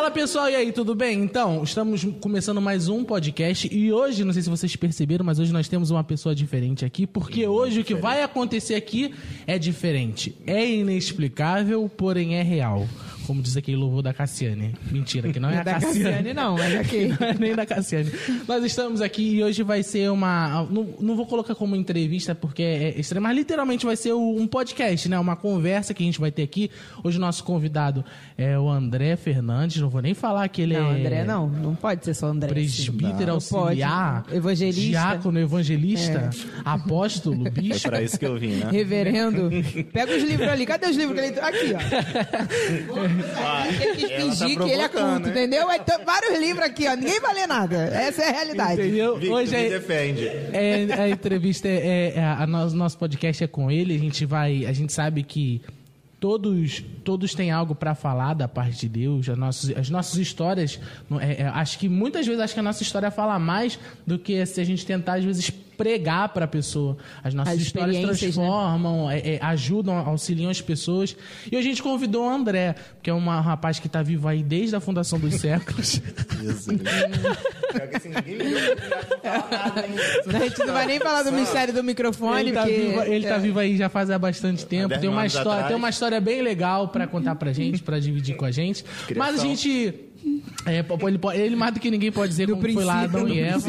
Fala pessoal, e aí, tudo bem? Então, estamos começando mais um podcast e hoje, não sei se vocês perceberam, mas hoje nós temos uma pessoa diferente aqui, porque hoje o que vai acontecer aqui é diferente. É inexplicável, porém é real. Como diz aquele louvor da Cassiane. Mentira, que não é a da Cassiane. Cassiane, não, mas aqui. Não é nem da Cassiane. Nós estamos aqui e hoje vai ser uma. Não, não vou colocar como entrevista porque é estranho, mas literalmente vai ser um podcast, né? Uma conversa que a gente vai ter aqui. Hoje o nosso convidado é o André Fernandes. Não vou nem falar que ele Não, é. André, não. Não pode ser só André. Presbítero Não auxiliar, pode. Evangelista. diácono, evangelista, apóstolo, É bicho. pra isso que eu vim, né? Reverendo. Pega os livros ali. Cadê os livros que ele... Aqui, ó. Ele quis ela tá fingir que ele é culto, né? entendeu? Tem vários livros aqui, ó. Ninguém vai ler nada. Essa é a realidade. Entendeu? Victor, Hoje me é, defende. É, a entrevista é, é- a no- nosso podcast é com ele. A gente vai, a gente sabe que todos todos têm algo para falar da parte de Deus. As nossas, as nossas histórias, é- é, acho que muitas vezes acho que a nossa história fala mais do que se a gente tentar às vezes pregar para a pessoa. As nossas As histórias experiências, né? transformam, é, é, ajudam, auxiliam as pessoas. E a gente convidou o André, que é um rapaz que está vivo aí desde a fundação dos séculos. Isso. Pior que assim? A gente não vai nem falar do mistério do microfone, Ele tá, porque... vivo, ele tá é. vivo aí já faz há bastante tempo. Tem uma, história, atrás. tem uma história bem legal pra contar pra gente, pra dividir com a gente. Mas a Criação. gente. É, ele, pode- ele mais do que ninguém pode dizer Do como foi lá Adão e Eva.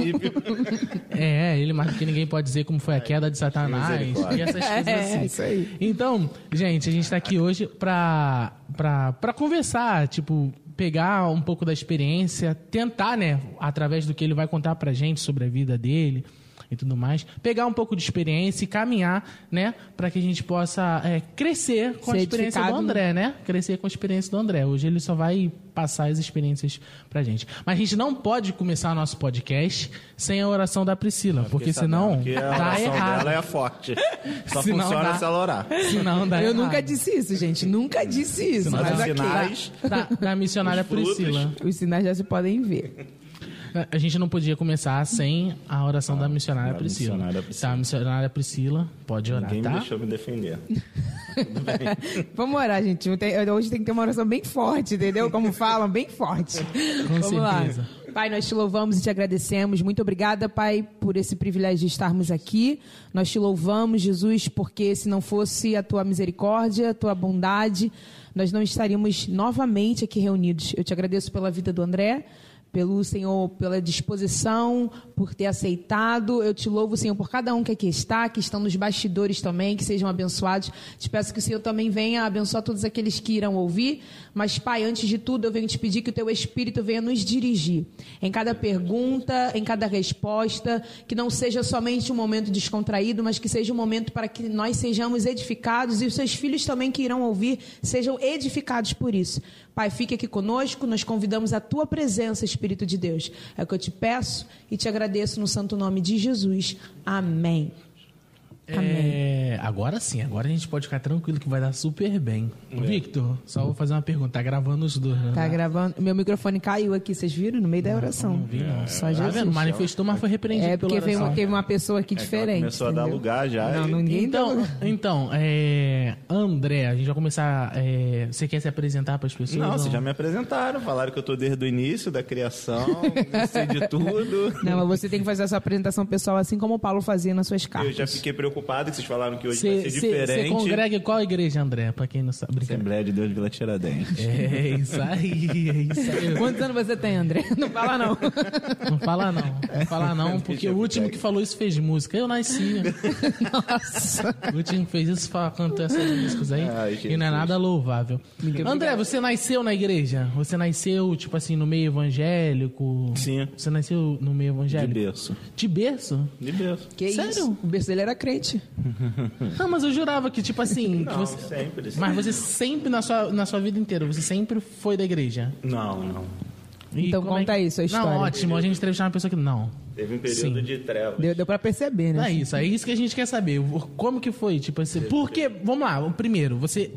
É, ele mais do que ninguém pode dizer como foi a queda de Satanás e essas coisas É, assim. isso aí. Então, gente, a gente tá aqui hoje pra, pra, pra conversar, tipo, pegar um pouco da experiência, tentar, né, através do que ele vai contar pra gente sobre a vida dele e tudo mais, pegar um pouco de experiência e caminhar, né, pra que a gente possa é, crescer com a experiência do André, né? Crescer com a experiência do André. Hoje ele só vai passar as experiências pra gente. Mas a gente não pode começar nosso podcast sem a oração da Priscila, porque Fiquei senão sabendo que a tá oração errado. dela é forte. Só Senão funciona dá. se ela orar. Senão dá Eu errado. nunca disse isso, gente. Nunca disse isso. Mas Mas os sinais- da, da missionária Os frutos. Priscila. os sinais já se podem ver. A gente não podia começar sem a oração da missionária da Priscila. missionária Priscila. Tá, a missionária Priscila, pode orar, Ninguém tá? me deixou me defender. Vamos orar, gente. Hoje tem que ter uma oração bem forte, entendeu? Como falam, bem forte. Com Vamos certeza. lá. Pai, nós te louvamos e te agradecemos. Muito obrigada, Pai, por esse privilégio de estarmos aqui. Nós te louvamos, Jesus, porque se não fosse a tua misericórdia, a tua bondade, nós não estaríamos novamente aqui reunidos. Eu te agradeço pela vida do André. Pelo Senhor, pela disposição, por ter aceitado. Eu te louvo, Senhor, por cada um que aqui está, que estão nos bastidores também, que sejam abençoados. Te peço que o Senhor também venha abençoar todos aqueles que irão ouvir. Mas, Pai, antes de tudo, eu venho te pedir que o teu Espírito venha nos dirigir em cada pergunta, em cada resposta, que não seja somente um momento descontraído, mas que seja um momento para que nós sejamos edificados e os seus filhos também que irão ouvir sejam edificados por isso. Pai, fique aqui conosco, nós convidamos a tua presença, Espírito de Deus. É o que eu te peço e te agradeço no santo nome de Jesus. Amém. É, agora sim, agora a gente pode ficar tranquilo que vai dar super bem. Victor, só vou fazer uma pergunta. Tá gravando os dois, né? Tá gravando. Meu microfone caiu aqui, vocês viram? No meio da oração. Não vi, não. Só Tá Jesus. vendo? Manifestou, mas foi repreendido É porque veio teve uma pessoa aqui É diferente. começou a dar entendeu? lugar já. Não, e- ninguém deu Então, lugar. então é, André, a gente vai começar. é, você quer se apresentar para as pessoas? Não, ou vocês já me apresentaram, falaram que eu tô desde o início da criação, sei de tudo. Não, mas você tem que fazer a sua apresentação pessoal assim como o Paulo fazia nas suas Eu cartas. já fiquei preocupado que vocês falaram que hoje vai Você ser você- você diferente. congrega em qual igreja, André? Pra quem não sabe. Assembleia de Deus de Vila Tiradentes. É isso aí, é isso aí. Quantos anos você tem, André? Não fala não. Não fala não, não fala não, porque Deixa o último que falou isso fez música. Eu nasci. Nossa. O último que fez isso cantou essas músicas aí. Ai, e não é nada louvável. André, você nasceu na igreja? Você nasceu, tipo assim, no meio evangélico? Sim. Você nasceu no meio De evangélico? berço. De berço? De berço. Que Sério? isso? O berço dele era crente. Não, mas eu jurava que, tipo assim. que Não, você... sempre. Mas você sempre, na sua, na sua vida inteira, você sempre foi da igreja? Não, não. E Então como é conta que- aí sua história. Não, ótimo. A gente entrevistar uma pessoa que não. Teve um período Sim. de trevas. Deu, deu pra perceber, Não né? é isso, é isso que a gente quer saber. Como que foi? Tipo assim, porque, vamos lá, o primeiro, você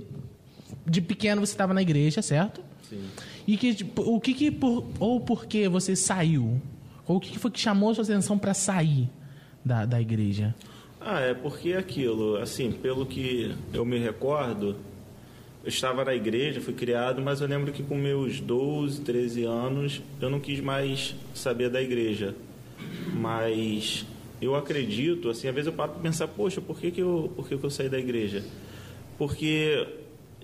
de pequeno você estava na igreja, certo? Sim. E que tipo, o que que por, ou por que você saiu? Ou o que que foi que chamou a sua atenção para sair da, da igreja? Ah, é porque aquilo, assim, pelo que eu me recordo, eu estava na igreja, fui criado, mas eu lembro que com meus 12, 13 anos, eu não quis mais saber da igreja. Mas eu acredito, assim, às vezes eu paro para pensar, poxa, por que, que, eu, por que, que eu saí da igreja? Porque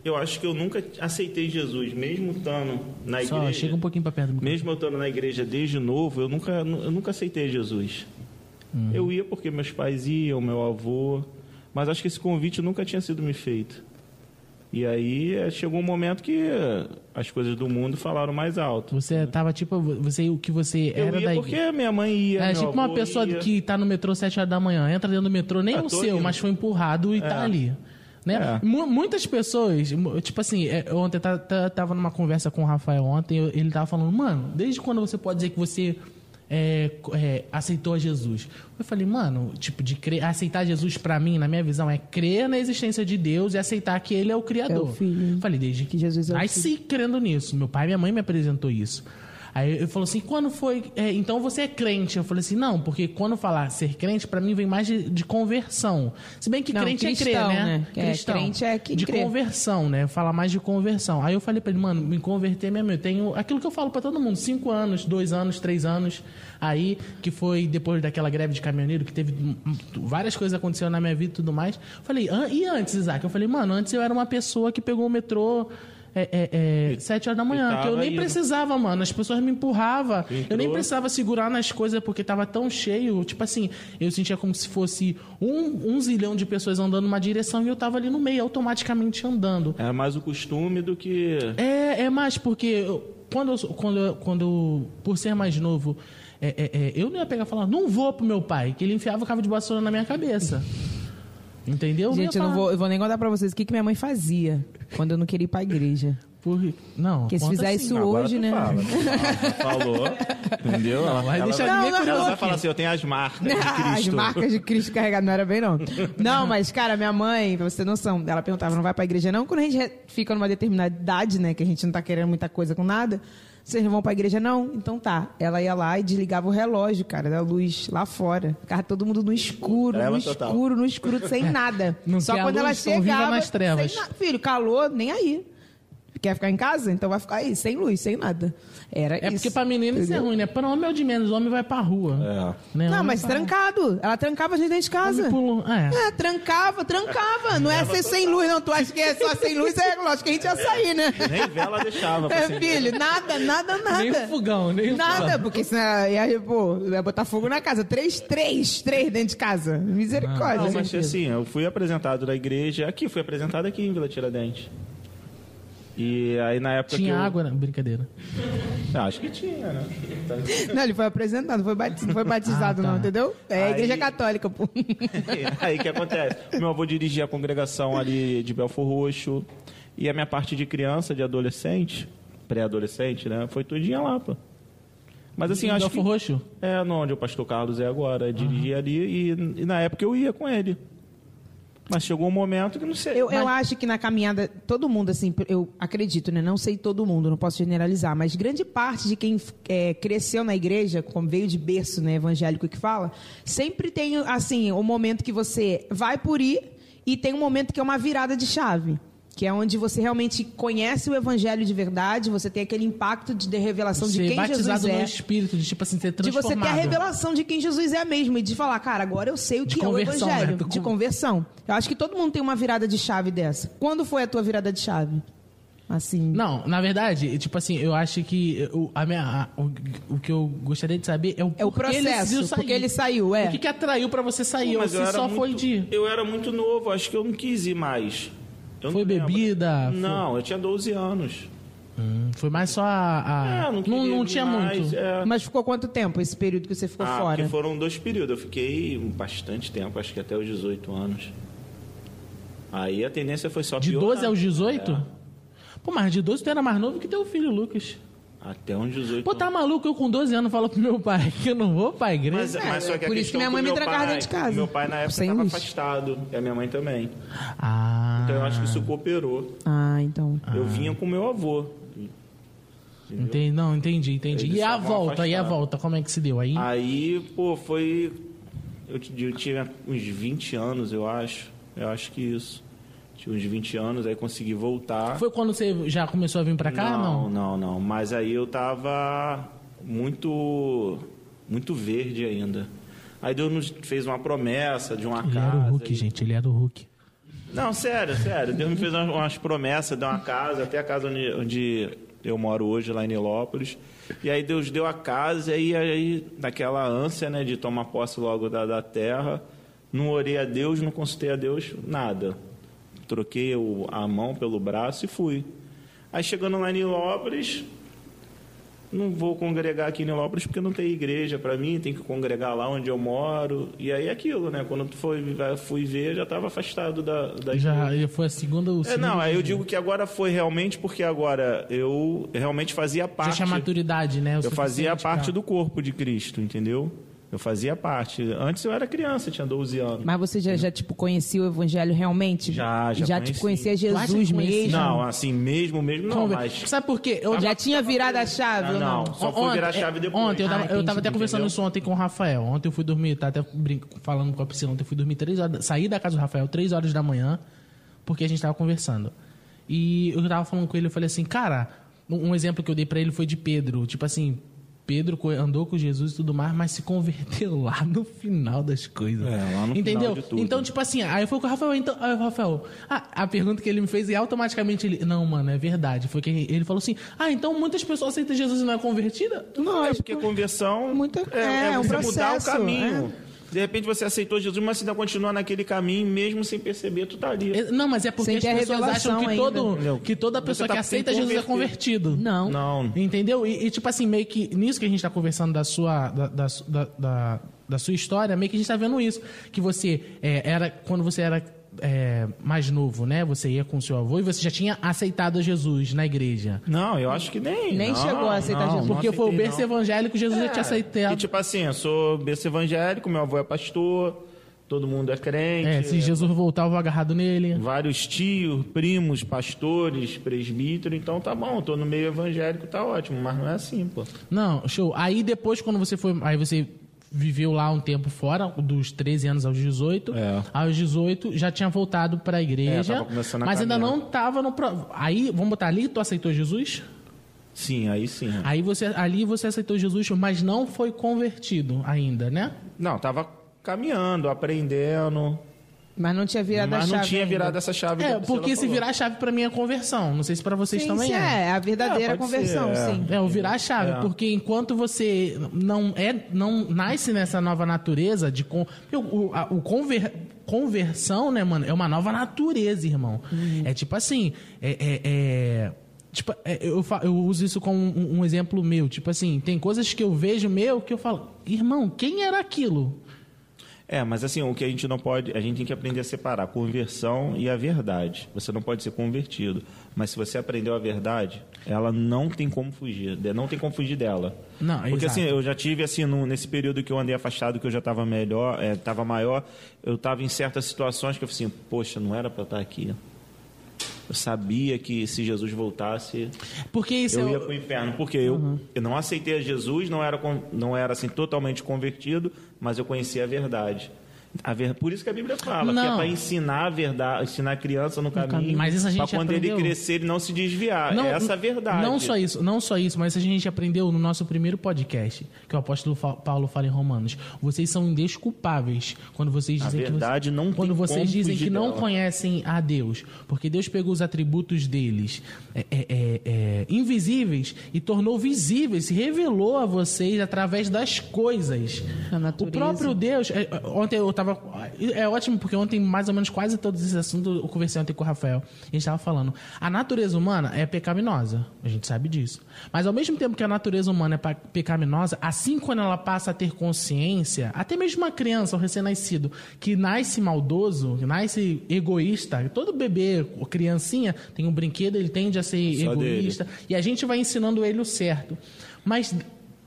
eu acho que eu nunca aceitei Jesus, mesmo estando na Só igreja. chega um pouquinho para perto do. Mesmo eu estando na igreja desde novo, eu nunca, eu nunca aceitei Jesus. Uhum. Eu ia porque meus pais iam, meu avô, mas acho que esse convite nunca tinha sido me feito. E aí eh, chegou um momento que eh, as coisas do mundo falaram mais alto. Você tava tipo, você, o que você Eu era ia da porque igreja. minha mãe ia. É tipo uma pessoa ia. que tá no metrô 7 horas da manhã, entra dentro do metrô, nem Ah, o seu, indo. mas foi empurrado e tá É. ali. Né? É. Mu- Muitas pessoas, tipo assim, é, ontem eu ta- ta- tava numa conversa com o Rafael ontem, ele tava falando, mano, desde quando você pode dizer que você é, é, aceitou a Jesus? Eu falei, mano, tipo, de crer, aceitar Jesus pra mim, na minha visão, é crer na existência de Deus e aceitar que ele é o Criador. É o Filho. Falei, desde Que Jesus é o Aí sim, crendo nisso. Meu pai e minha mãe me apresentou isso. Aí ele falou assim, quando foi... é, então você é crente? Eu falei assim, não, porque quando falar ser crente, pra mim vem mais de, de conversão. Se bem que Não, crente é cristão, crer, né? né? É, crente é que De crê. conversão, né? Falar mais de conversão. Aí eu falei pra ele, mano, me converter mesmo. Eu tenho aquilo que eu falo pra todo mundo, cinco anos, dois anos, três anos. Aí, que foi depois daquela greve de caminhoneiro, que teve várias coisas aconteceram na minha vida e tudo mais. Eu falei, "Ah, e antes, Isaac? Eu falei, mano, antes eu era uma pessoa que pegou o metrô... É, é, é, sete horas da manhã, que eu nem indo. precisava, mano. As pessoas me empurravam. Eu nem Entrou. precisava segurar nas coisas porque tava tão cheio. Tipo assim, eu sentia como se fosse um, um zilhão de pessoas andando numa direção e eu tava ali no meio, automaticamente andando. Era mais o costume do que. É, é mais porque eu- quando, eu, quando, eu- quando eu- por ser mais novo, é, é, é, eu não ia pegar e falar, não vou pro meu pai, que ele enfiava o cabo de vassoura na minha cabeça. Entendeu? Gente, eu não vou, eu vou nem contar pra vocês o que, que minha mãe fazia quando eu não queria ir pra igreja. Por, não, Porque se fizer assim. isso Agora hoje, tu né? Fala. Falou. Entendeu? Ela, vai ela deixar vai, ninguém Não, não, ela não. vai falar assim: eu tenho as marcas de As Cristo. marcas de Cristo carregado não era bem, não. Não, mas, cara, minha mãe, pra você ter noção, ela perguntava, não vai pra igreja não? Quando a gente fica numa determinada idade, né, que a gente não tá querendo muita coisa com nada, vocês não vão pra igreja não? Então tá. Ela ia lá e desligava o relógio, cara, da luz lá fora. Ficava todo mundo no escuro, Treva no total. escuro, no escuro, sem nada. Não Só quando ela viva chegava... nas trevas. sem na- Filho, calor, nem aí. Quer ficar em casa? Então vai ficar aí, sem luz, sem nada. Era É isso. porque pra menina isso é ruim, né? Pra homem é o de menos, o homem vai pra rua. É. Né? Não, mas trancado. Ela trancava a gente dentro de casa. É. É, trancava, trancava. Não é ser sem luz, não. Tu acha que é só sem luz? É lógico que a gente ia sair, né? Nem vela deixava. pra É, filho, nada, nada, nada. Nem fogão, nem Nada, fogão. porque senão ia, pô, ia botar fogo na casa. Três, três, três dentro de casa. Misericórdia. Não, mas assim, eu fui apresentado na igreja aqui, fui apresentado aqui em Vila Tiradentes. E aí na época Tinha que eu... água, né? Brincadeira. Ah, acho que tinha, né? Não, ele foi apresentado, não foi batizado, não, foi batizado, Ah, tá. não, entendeu? É a Aí- igreja católica, pô. aí o que acontece? Meu avô dirigia a congregação ali de Belfor Roxo. E a minha parte de criança, de adolescente, pré-adolescente, né? Foi tudinha lá, pô. Mas assim, Em acho Belfor que... Roxo? É, no onde o pastor Carlos é agora. Dirigia ali e, e na época eu ia com ele. Mas chegou um momento que não sei. Eu, eu acho que na caminhada, todo mundo, assim, eu acredito, né? Não sei todo mundo, não posso generalizar, mas grande parte de quem é, cresceu na igreja, como veio de berço, né, evangélico que fala, sempre tem, assim, o momento que você vai por ir e tem um momento que é uma virada de chave. Que é onde você realmente conhece o evangelho de verdade, você tem aquele impacto de, de revelação de Ser quem batizado Jesus é. no espírito, de tipo assim, ser De você transformado. ter a revelação de quem Jesus é mesmo e de falar, cara, agora eu sei o De que é o conversão, evangelho. né? De conversão. Eu acho que todo mundo tem uma virada de chave dessa. Quando foi a tua virada de chave? Assim. Não, na verdade, tipo assim, eu acho que o, a minha, a- o, o que eu gostaria de saber é o, É o ele processo, sair. porque ele saiu, é. O que, que atraiu pra você sair? Ou Mas eu era só muito, foi de... Eu era muito novo, acho que eu não quis ir mais. Eu Foi não bebida? Foi- Não, eu tinha 12 anos. Hum, foi mais só a... a- É, não, não, não tinha mais, muito. é. Mas ficou quanto tempo esse período que você ficou Ah, fora? porque foram dois períodos. Eu fiquei bastante tempo, acho que até os 18 anos. Aí a tendência foi só De piorar. 12 aos 18? É, Pô, mas de 12 tu era mais novo que teu filho, Lucas. até uns 18 Pô, tá maluco? Eu com 12 anos falo pro meu pai que eu não vou pra igreja. Mas, mas só que a por isso que minha mãe é me meu trancava dentro de casa. Meu pai na época Sem estava afastado, e a minha mãe também. Ah, Então eu acho que isso cooperou. Ah, então. Eu vinha com meu avô. entendi, não, entendi, entendi. Eles E a volta, e a volta, como é que se deu aí? Aí, pô, foi. Eu, eu tinha uns 20 anos, eu acho. Eu acho que isso. Tinha uns 20 anos, aí consegui voltar. Foi quando você já começou a vir pra cá? Não, não, não, não. Mas aí eu tava muito, muito verde ainda. Aí Deus nos fez uma promessa de uma Ele casa. era o Hulk, e- gente, ele era o Hulk. Não, sério, sério. Deus me fez umas, promessas, deu uma casa, até a casa onde, onde eu moro hoje, lá em Nilópolis. E aí Deus deu a casa, e aí, aí naquela ânsia né, de tomar posse logo da, da terra, não orei a Deus, não consultei a Deus, nada. Troquei o- a mão pelo braço e fui. Aí chegando lá em Nilópolis, não vou congregar aqui em Nilópolis porque não tem igreja para mim, tem que congregar lá onde eu moro. E aí é aquilo, né? Quando tu foi, fui ver, já estava afastado da, da Já foi a segunda. o é, não, aí eu digo que agora foi realmente porque agora eu realmente fazia Já parte. tinha maturidade, né? O eu fazia parte pra- do corpo de Cristo, entendeu? Eu fazia parte. Antes eu era criança, tinha 12 anos. Mas você já, já, tipo, conhecia o evangelho realmente? Já, já Já, tipo, conheci. conhecia Tu acha Jesus conhecia? mesmo? Não, assim, mesmo, mesmo não, Conver- mas. Sabe por quê? Eu Já tinha virado a chave Ah, não? não. Só fui virar a chave depois. Ontem, eu tava, Ah, eu tava entendi, até conversando entendeu? isso ontem com o Rafael. Ontem eu fui dormir, tá até brinco, falando com a piscina. Ontem eu fui dormir três horas. Saí da casa do Rafael três horas da manhã, porque a gente tava conversando. E eu tava falando com ele, eu falei assim, cara, um, um exemplo que eu dei pra ele foi de Pedro. Tipo assim, Pedro andou com Jesus e tudo mais, mas se converteu lá no final das coisas. É, lá no Entendeu? final de tudo. Então, tipo assim, aí eu fui com o Rafael, então, aí o Rafael, ah, a pergunta que ele me fez e automaticamente ele, não, mano, é verdade. Foi que ele falou assim, ah, então muitas pessoas aceitam Jesus e não é convertida? Não, É porque conversão Muita- é, é, é é um você mudar o processo, caminho. De repente você aceitou Jesus, mas você ainda continua naquele caminho, mesmo sem perceber, tu tá ali. É, Não, mas é porque Sem as pessoas acham que, ainda. todo, que toda pessoa tá que aceita Jesus é convertido. Não. Não. Entendeu? E, e, tipo assim, meio que nisso que a gente tá conversando da sua, da, da, da, da- da sua história, meio que a gente tá vendo isso. Que você é, era, quando você era é, mais novo, né? Você ia com o seu avô e você já tinha aceitado Jesus na igreja. Não, eu acho que nem. Nem não, chegou a aceitar não, Jesus. Porque foi o aceitei, berço não. evangélico, Jesus já tinha aceitado. E tipo assim, eu sou berço evangélico, meu avô é pastor, todo mundo é crente. É, se Jesus voltar, eu vou agarrado nele. Vários tios, primos, pastores, presbíteros, então tá bom, tô no meio evangélico, tá ótimo, mas não é assim, pô. Não, show. Aí depois, quando você foi. Aí você viveu lá um tempo fora, dos 13 anos aos 18. É. Aos 18 já tinha voltado igreja. É, a mas ainda caminhar. não tava no. Aí, vamos botar ali, tu aceitou Jesus? Sim, aí sim. Aí você ali você aceitou Jesus, mas não foi convertido ainda, né? Não, tava caminhando, aprendendo, Mas não tinha virado a mas chave não tinha ainda. virado essa chave. É, a porque se falou. virar a chave pra mim é conversão. Não sei se pra vocês Sim, também sim, é. é. a verdadeira É, conversão, ser, é. sim. É, o virar a chave, É. porque enquanto você não é, não nasce nessa nova natureza de con, porque o, o, a- o conver- conversão, né, mano, é uma nova natureza, irmão. É tipo assim, é, é- é- tipo, é, eu, fa- eu uso isso como um, um exemplo meu, tipo assim, tem coisas que eu vejo meu que eu falo, irmão, quem era aquilo? É, mas assim, o que a gente não pode, a gente tem que aprender a separar a conversão e a verdade. Você não pode ser convertido, mas se você aprendeu a verdade, ela não tem como fugir, não tem como fugir dela. Não, Porque exato. assim, eu já tive assim, no- nesse período que eu andei afastado, que eu já estava melhor, estava maior, eu estava em certas situações que eu falei assim, poxa, não era para estar aqui. Eu sabia que se Jesus voltasse, Porque isso eu é, ia para o inferno, porque eu, eu não aceitei a Jesus, não era, não era assim totalmente convertido, mas eu conhecia a verdade. A ver, por isso que a Bíblia fala, que é Não. para ensinar a verdade, ensinar a criança no caminho, caminho. Mas isso a gente para quando aprendeu. ele crescer ele não se desviar. Não, é essa a verdade. Não só isso, não só isso, mas a gente aprendeu no nosso primeiro podcast, que o apóstolo Paulo fala em Romanos. Vocês são indesculpáveis quando vocês A dizem verdade que você- não quando vocês dizem que não dela. conhecem a Deus, porque Deus pegou os atributos deles é, é, é, é, invisíveis e tornou visíveis, se revelou a vocês através das coisas. A O próprio Deus. é, é, Ontem eu tava. É ótimo, porque ontem, mais ou menos, quase todos esses assuntos eu conversei ontem com o Rafael. A gente tava falando. A natureza humana é pecaminosa. A gente sabe disso. Mas ao mesmo tempo que a natureza humana é pecaminosa, assim quando ela passa a ter consciência, até mesmo uma criança, um recém-nascido, que nasce maldoso, que nasce egoísta, todo bebê, ou criancinha, tem um brinquedo, ele tende a ser Só egoísta. E a gente vai ensinando ele o certo. Mas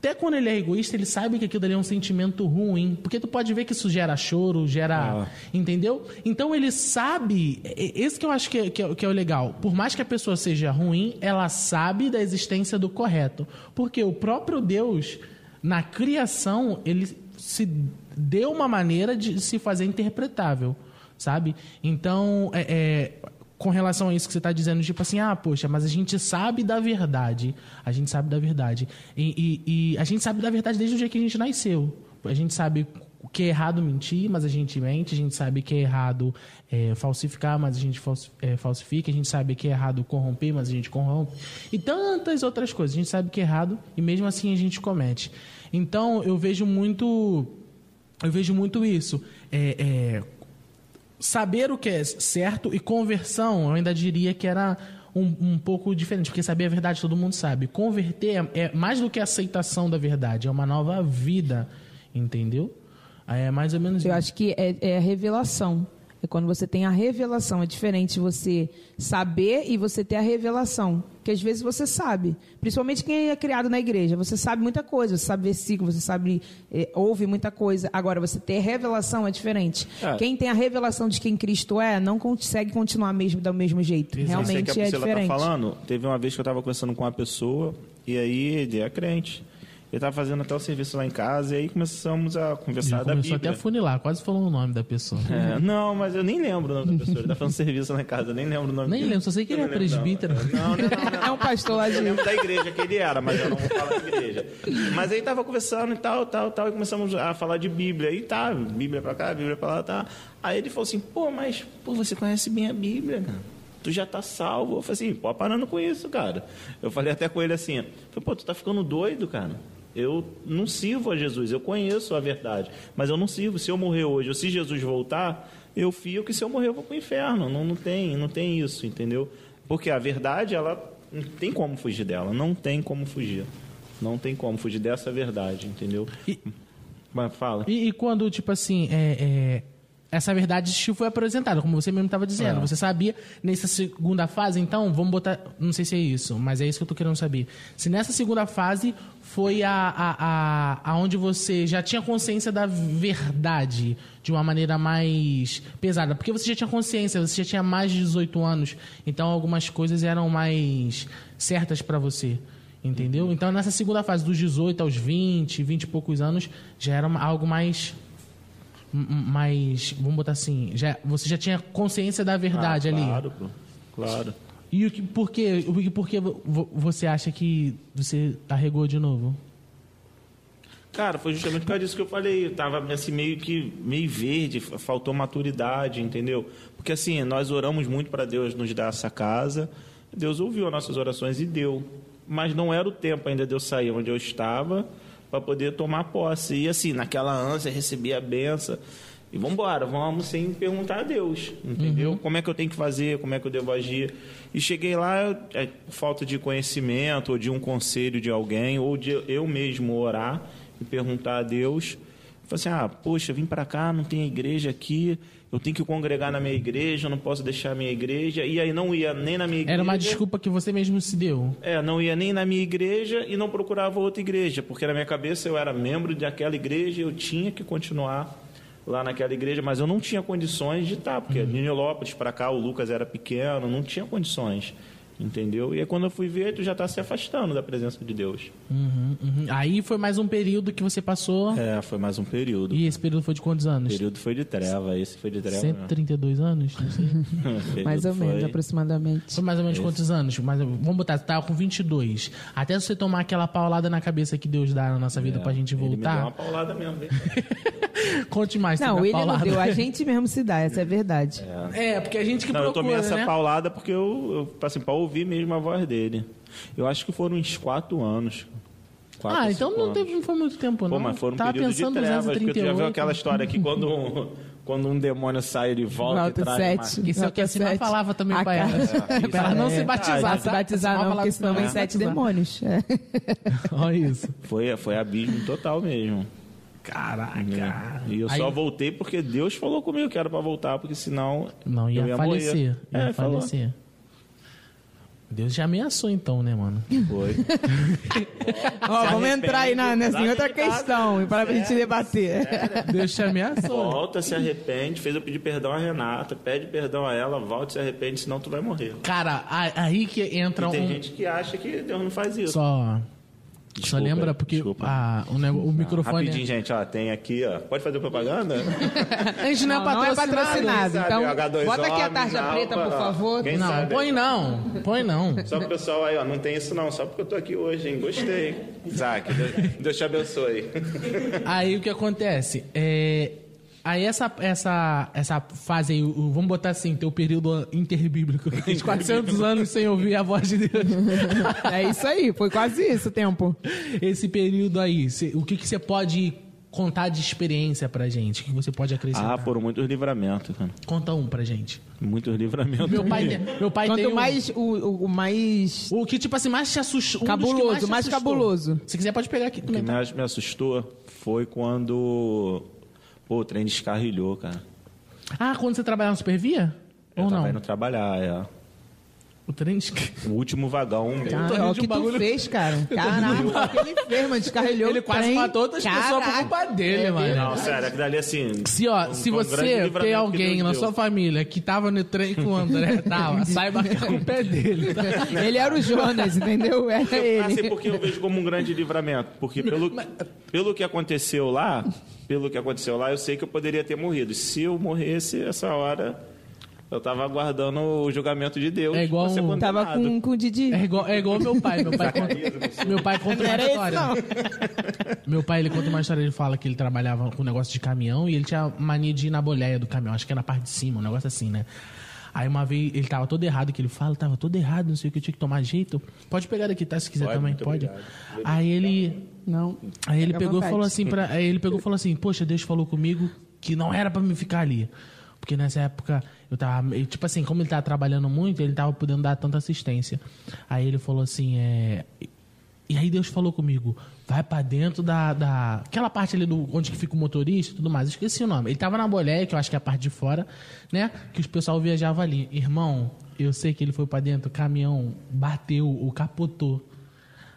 até quando ele é egoísta, ele sabe que aquilo ali é um sentimento ruim. Porque tu pode ver que isso gera choro, gera. Ah. Entendeu? Então ele sabe. e- Esse que eu acho que é, que, é, que é o legal. Por mais que a pessoa seja ruim, ela sabe da existência do correto. Porque o próprio Deus, na criação, ele se deu uma maneira de se fazer interpretável. Sabe? Então, é, é, com relação a isso que você está dizendo, tipo assim, ah, poxa, mas a gente sabe da verdade. A gente sabe da verdade. E, e, e a gente sabe da verdade desde o dia que a gente nasceu. A gente sabe o que é errado mentir, mas a gente mente. A gente sabe que é errado é, falsificar, mas a gente é, falsifica. A gente sabe que é errado corromper, mas a gente corrompe. E tantas outras coisas. A gente sabe que é errado e mesmo assim a gente comete. Então eu vejo muito, eu vejo muito isso. É, é, saber o que é certo e conversão, eu ainda diria que era um, um, pouco diferente, porque saber a verdade todo mundo sabe. Converter é, é mais do que aceitação da verdade, é uma nova vida, entendeu? É mais ou menos Eu isso. acho que é, é a revelação. É quando você tem a revelação. É diferente você saber e você ter a revelação. Que às vezes você sabe. Principalmente quem é criado na igreja. Você sabe muita coisa. Você sabe versículo, você sabe, é, ouve muita coisa. Agora, você ter revelação é diferente. É. Quem tem a revelação de quem Cristo é, não consegue continuar mesmo do mesmo jeito. Isso. Realmente que a é tá diferente. Tá falando, teve uma vez que eu estava conversando com uma pessoa, e aí ele é crente. Ele estava fazendo até o serviço lá em casa e aí começamos a conversar Ele da começou Bíblia. até a funilar, quase falou o nome da pessoa. É, não, mas eu nem lembro o nome da pessoa. Ele tá fazendo serviço lá em casa, eu nem lembro o nome Nem dele. lembro, só sei que ele é presbítero. Não, não, não, não, É um pastor lá de... Eu lembro da igreja que ele era, mas eu não vou falar da igreja. Mas aí tava conversando e tal, tal, tal, e começamos a falar de Bíblia. E tá, Bíblia pra cá, Bíblia pra lá, tá. Aí ele falou assim, pô, mas pô, você conhece bem a Bíblia, cara. Tu já tá salvo. Eu falei assim, pô, parando com isso, cara. Eu falei até com ele assim, falei, pô, tu tá ficando doido, cara. Eu não sirvo a Jesus, eu conheço a verdade, mas eu não sirvo. Se eu morrer hoje, ou se Jesus voltar, eu fico, e se eu morrer, eu vou para o inferno. Não, não, tem, não tem isso, entendeu? Porque a verdade, ela não tem como fugir dela, não tem como fugir. Não tem como fugir dessa verdade, entendeu? E, mas fala. E, e, quando, tipo assim, é, é, essa verdade foi apresentada, como você mesmo estava dizendo. É. Você sabia nessa segunda fase, então, vamos botar. Não sei se é isso, mas é isso que eu estou querendo saber. Se nessa segunda fase foi a, a, a, a, onde você já tinha consciência da verdade de uma maneira mais pesada. Porque você já tinha consciência, você já tinha mais de 18 anos, então algumas coisas eram mais certas para você. Entendeu? Então, nessa segunda fase, dos 18 aos 20, 20 e poucos anos, já era algo mais. Mais. Vamos botar assim. Já, você já tinha consciência da verdade ah, ali. Claro. Claro. E o que, por, quê, o, por que você acha que você arregou de novo? Cara, foi justamente por causa disso que eu falei. Eu tava assim, meio que meio verde, faltou maturidade, entendeu? Porque assim, nós oramos muito para Deus nos dar essa casa. Deus ouviu as nossas orações e deu. Mas não era o tempo ainda de eu sair onde eu estava para poder tomar posse. E assim, naquela ânsia, receber a benção. E vamos embora, vamos sem perguntar a Deus, entendeu? Uhum. Como é que eu tenho que fazer, como é que eu devo agir. E cheguei lá, é, falta de conhecimento, ou de um conselho de alguém, ou de eu mesmo orar e perguntar a Deus. Falei assim, ah, poxa, vim para cá, não tem igreja aqui, eu tenho que congregar na minha igreja, eu não posso deixar a minha igreja. E aí não ia nem na minha igreja. Era uma desculpa que você mesmo se deu. É, não ia nem na minha igreja e não procurava outra igreja, porque na minha cabeça eu era membro daquela igreja e eu tinha que continuar lá naquela igreja, mas eu não tinha condições de estar, porque uhum. Nilópolis para cá o Lucas era pequeno, não tinha condições. Entendeu? E aí quando eu fui ver, tu já está se afastando da presença de Deus. Uhum, uhum. Aí foi mais um período que você passou. É, foi mais um período. E esse período foi de quantos anos? O período foi de treva, esse foi de treva. 132 não. anos? Não sei. mais ou foi... menos, aproximadamente. Foi mais ou menos esse. quantos anos? Mas, vamos botar, você tava com 22. Até você tomar aquela paulada na cabeça que Deus dá na nossa vida é, pra gente voltar. Ele me deu uma paulada mesmo. Conte mais. Não, ele paulada. não deu, a gente mesmo se dá, essa é a verdade. É, é porque a gente que não, procura, eu tomei essa né? paulada porque eu, eu assim, pra ouvir mesmo a voz dele. Eu acho que foram uns quatro anos. Quatro, ah, então não, teve, não foi muito tempo, não. Pô, mas foram um Tava período pensando de trevas, 238. porque tu já viu aquela história que quando um, quando um demônio sai, ele volta, volta e traz sete. uma... Isso é o que a Sina falava também pra ela. É. pra ela não se batizar. Ah, se batizar não, porque senão vem sete demônios. É. Olha isso. Foi, foi abismo total mesmo. Caraca. É. E eu Aí... só voltei porque Deus falou comigo que era pra voltar, porque senão. Não ia, eu ia falecer. Morrer. Ia é, falecer. Falou. Deus já ameaçou então, né, mano? Foi. Ó, vamos entrar aí na, nessa outra questão para a gente debater. Sério? Deus te ameaçou. Volta, se arrepende, fez eu pedir perdão a Renata, pede perdão a ela, volta, se arrepende, senão tu vai morrer. Cara, aí que entra e tem um... gente que acha que Deus não faz isso. Só Só Desculpa, lembra porque desculpa. a- o, nego- o microfone. Rapidinho, gente, ó, tem aqui, ó. Pode fazer propaganda? A gente não, Não, não é é patrocinado. Sabe, Então, H2O, bota aqui a tarja Misalpa, preta, por favor. Quem Não, sabe? põe não. Põe não. Só pro pessoal aí, ó, não tem isso não, só porque eu tô aqui hoje, hein? Gostei. Isaac, Deus, Deus te abençoe. Aí o que acontece? É, aí essa, essa, essa fase aí, vamos botar assim, teu período interbíblico, de 400 anos sem ouvir a voz de Deus. É isso aí, foi quase isso o tempo. Esse período aí, o que, que você pode contar de experiência pra gente? O que você pode acrescentar? Ah, foram muitos livramentos, cara. Conta um pra gente. Muitos livramentos. Meu pai, tem- meu pai tem um- mais o, o- o mais O que, tipo assim, mais te assustou. um Cabuloso, mais assustou. cabuloso. Se quiser, pode pegar aqui O que mais me assustou foi quando pô, o trem descarrilhou, cara. Ah, quando você trabalhava no Supervia? Eu Ou não? trabalhar, é. O trem. O último vagão. Cara, olha rindo o que bagulho- tu fez, cara. Caraca, o que ele fez, mano. Descarrilhou Ele o quase trem. matou outras pessoas por Caraca. culpa dele, mano. Não, sério, aquilo ali assim. Se, ó, um- se um você tem que alguém na sua família que tava no trem com o André, tava, saiba que a culpa é dele, tá? Ele era o Jonas, entendeu? Era Assim, ele. porque eu vejo como um grande livramento. Porque pelo, pelo que aconteceu lá, pelo que aconteceu lá, eu sei que eu poderia ter morrido. Se eu morresse essa hora, eu tava aguardando o julgamento de Deus. É igual um-. Tava com, com o Didi. É igual, é igual meu pai. Meu pai conta, meu pai conta uma era história. não. Meu pai, ele conta uma história, ele fala que ele trabalhava com negócio de caminhão e ele tinha mania de ir na boleia do caminhão, acho que é na parte de cima, um negócio assim, né? Aí uma vez ele tava todo errado, que ele fala, tava todo errado, não sei o que, eu tinha que tomar jeito. Pode pegar daqui, tá? Se quiser Pode, também, pode. obrigado. Aí ele. Não. Aí ele à pegou e falou assim para, aí ele pegou e falou assim: "Poxa, Deus falou comigo que não era pra me ficar ali". Porque nessa época eu tava, meio- tipo assim, como ele tava trabalhando muito, ele tava podendo dar tanta assistência. Aí ele falou assim, é, e aí Deus falou comigo, vai pra dentro da, da aquela parte ali do onde que fica o motorista e tudo mais. Eu esqueci o nome. Ele tava na boleia, que eu acho que é a parte de fora, né? Que os pessoal viajava ali. Irmão, eu sei que ele foi pra dentro, o caminhão bateu, o capotou.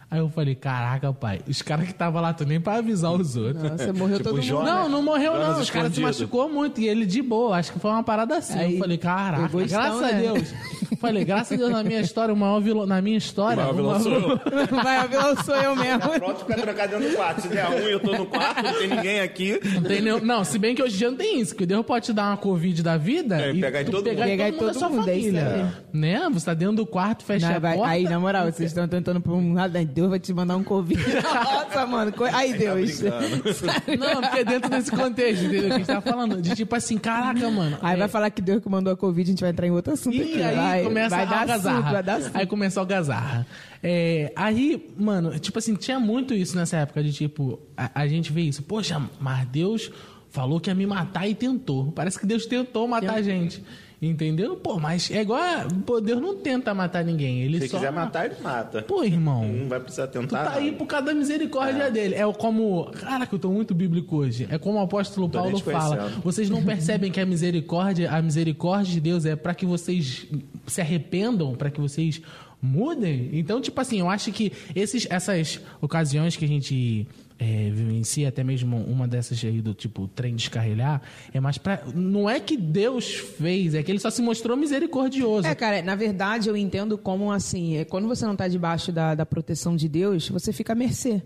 Aí eu falei, caraca, pai, os caras que estavam lá, tu nem pra avisar os outros. Nossa, morreu Tipo todo mundo. né? Não, não morreu Jonas não. Os caras se machucou muito. E ele de boa. Acho que foi uma parada assim. Aí, eu falei, caraca, graças a né? Deus. falei, graças a Deus, na minha história, o maior vilão, na minha história... O maior o vilão sou eu. Vai, a vilão sou eu mesmo. Pronto pra trocar dentro do quarto. Se der um e eu tô no quarto, não tem ninguém aqui. Não, tem nenhum- não, se bem que hoje em dia não tem isso, que Deus pode te dar uma Covid da vida É, e pegar em tu todo pegar mundo. em Pegar em todo mundo da todo sua mundo, é. Né? Você tá dentro do quarto, fecha Não, a vai- porta. aí, na moral, vocês estão tentando por um lado? Deus vai te mandar um Covid. Nossa, mano. co- Aí, Tá Deus. Não, porque é dentro desse contexto, entendeu? Que a gente tá falando. De tipo assim, caraca, mano. Aí é- vai falar que Deus que mandou a Covid, a gente vai entrar em outro assunto E aqui. aí vai, começa vai a dar algazarra. assunto, vai dar assunto. Aí começa a algazarra. É, aí, mano, tipo assim, tinha muito isso nessa época de tipo, a, a gente vê isso, poxa, mas Deus falou que ia me matar e tentou. Parece que Deus tentou matar a gente. Entendeu? Pô, mas é igual. a- Pô, Deus não tenta matar ninguém. Ele Se só. quiser matar, ele mata. Pô, irmão. Não vai precisar Tu tentar. tá aí por causa da misericórdia dele. É como. Caraca, eu tô muito bíblico hoje. É como o apóstolo Tô Paulo fala. Vocês não percebem que a misericórdia, a misericórdia de Deus é para que vocês se arrependam, para que vocês mudem? Então, tipo assim, eu acho que esses, essas ocasiões que a gente é, vivencia, até mesmo uma dessas aí do tipo trem descarrilhar, é mais pra. Não é que Deus fez, é que ele só se mostrou misericordioso. É, cara, na verdade eu entendo como assim, é, quando você não tá debaixo da, da proteção de Deus, você fica à mercê.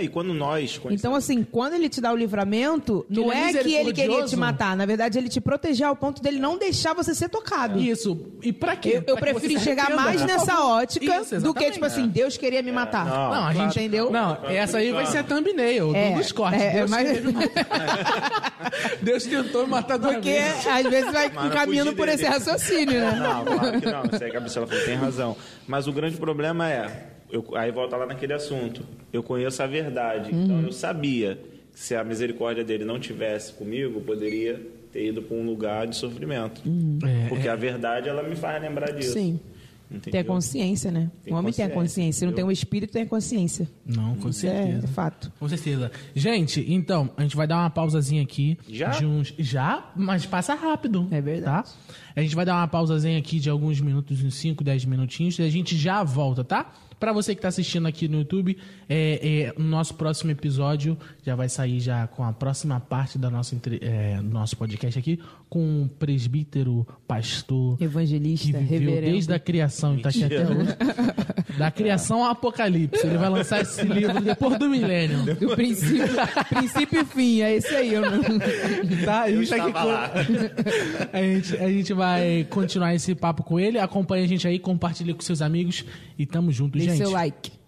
E quando nós conhecemos Então, assim, quando ele te dá o livramento, Que não é é que ele queria te matar. Na verdade, ele te proteger ao ponto dele não deixar você ser tocado. Isso. E pra quê? Eu, eu Pra se enxergar arrependa, mais nessa ótica Isso, do que, tipo assim, Deus queria me matar. não, Não, a gente. Entendeu? Não, essa aí vai ser a thumbnail, É, um dos cortes. é, Deus, mas-. Deus tentou me matar duas Porque vezes. às vezes vai caminhando por esse dele. raciocínio, né? Não, claro que não. Isso aí que a Priscila falou, tem razão. Mas o grande problema é, eu- aí volta lá naquele assunto. Eu conheço a verdade, então Uhum. eu sabia que se a misericórdia dele não tivesse comigo, eu poderia ter ido para um lugar de sofrimento. É, Porque a verdade, ela me faz lembrar disso. Sim. Entendeu? Tem a consciência, né? Tem o homem tem a consciência. Se não tem o espírito, tem a consciência. Não, com Isso é, certeza. é fato. Com certeza. Gente, então, a gente vai dar uma pausazinha aqui. Já? De uns... Já, mas passa rápido. É verdade. Tá? A gente vai dar uma pausazinha aqui de alguns minutos, uns 5, 10 minutinhos, e a gente já volta, tá? Para você que está assistindo aqui no YouTube, é, é, no nosso próximo episódio já vai sair já com a próxima parte da nossa, é, do nosso podcast aqui, com um presbítero, pastor, evangelista, que viveu reverendo. desde a criação e está aqui até hoje. Da criação ao apocalipse. Ele vai lançar esse livro depois do milênio. Do princípio, princípio e fim, é esse aí. Eu não... Tá, a gente, tá aqui com- a, gente, a gente vai continuar esse papo com ele. Acompanhe a gente aí, compartilhe com seus amigos e tamo junto, Deixe gente. seu like.